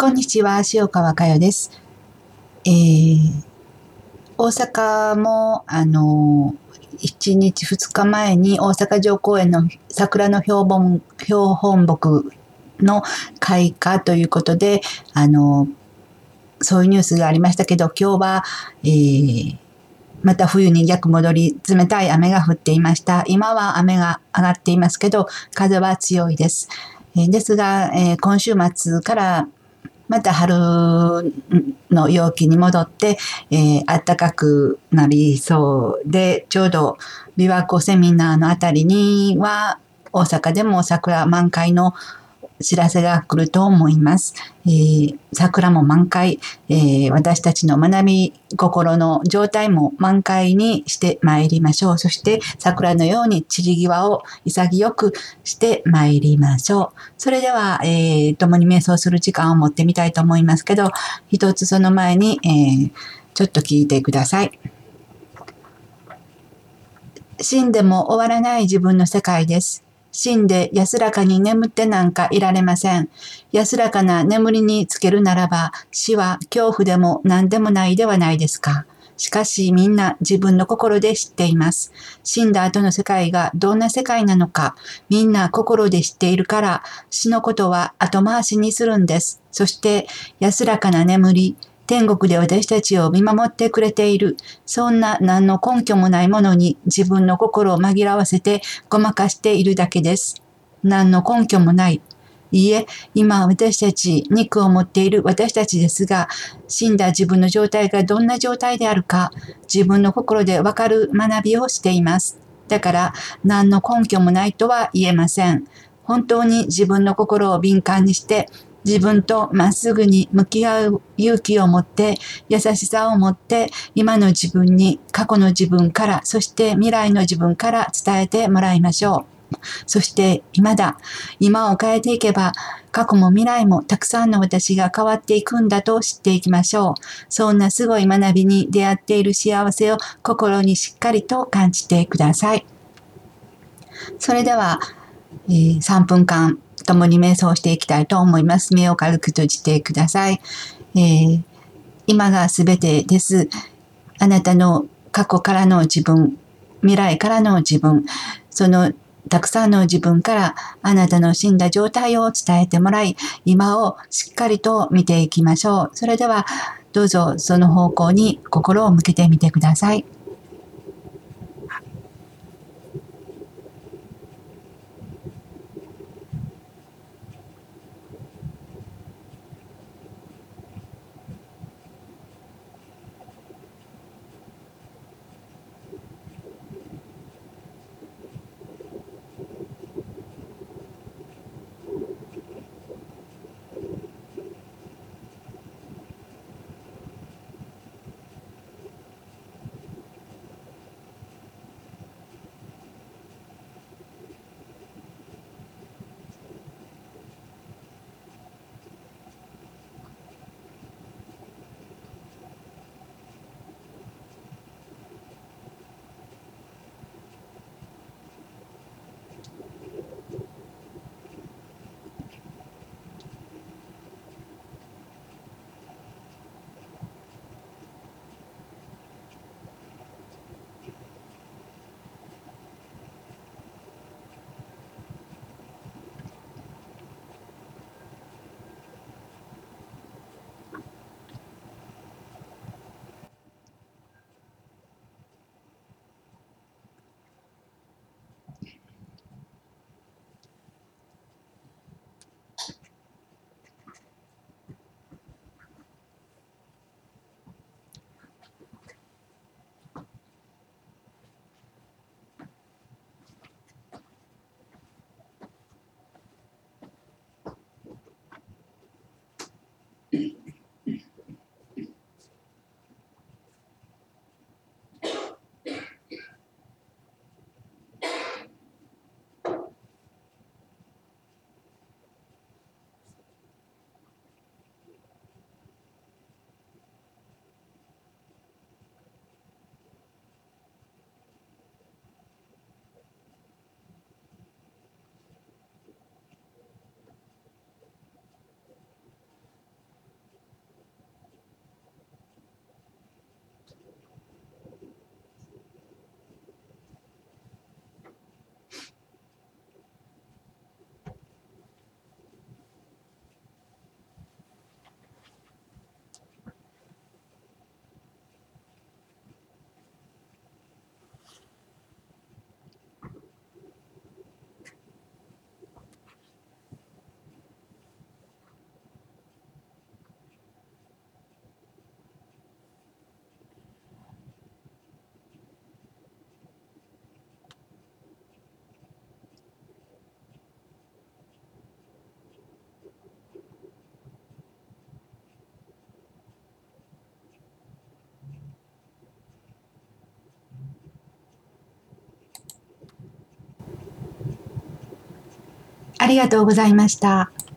こんにちは、塩川佳代です。えー、大阪も、あの、1日2日前に大阪城公園の桜の標本標本木の開花ということで、あの、そういうニュースがありましたけど、今日は、えー、また冬に逆戻り、冷たい雨が降っていました。今は雨が上がっていますけど、風は強いです。え、ですが、え、今週末からまた春の陽気に戻って、えー、暖かくなりそうで、ちょうど琵琶湖セミナーのあたりには、大阪でも桜満開の知らせが来ると思います。えー、桜も満開、えー、私たちの学び心の状態も満開にして参りましょう。そして桜のように散り際を潔くして参りましょう。それでは、えー、共に瞑想する時間を持ってみたいと思いますけど、一つその前に、え、ちょっと聞いてください。死んでも終わらない自分の世界です。死んで安らかに眠ってなんかいられません。安らかな眠りにつけるならば、死は恐怖でも何でもないではないですか。しかしみんな自分の心で知っています。死んだ後の世界がどんな世界なのか、みんな心で知っているから、死のことは後回しにするんです。そして安らかな眠り、天国で私たちを見守ってくれている。そんな何の根拠もないものに自分の心を紛らわせてごまかしているだけです。何の根拠もない。いいえ、今私たち、肉を持っている私たちですが、死んだ自分の状態がどんな状態であるか、自分の心でわかる学びをしています。だから、何の根拠もないとは言えません。本当に自分の心を敏感にして、自分とまっすぐに向き合う勇気を持って、優しさを持って、今の自分に過去の自分から、そして未来の自分から伝えてもらいましょう。そして今だ、今を変えていけば、過去も未来もたくさんの私が変わっていくんだと知っていきましょう。そんなすごい学びに出会っている幸せを心にしっかりと感じてください。それでは、えー、3分間共に瞑想していきたいと思います。目を軽く閉じてください。えー、今がすべてです。あなたの過去からの自分、未来からの自分、そのたくさんの自分からあなたの死んだ状態を伝えてもらい、今をしっかりと見ていきましょう。それでは、どうぞその方向に心を向けてみてください。ありがとうございました。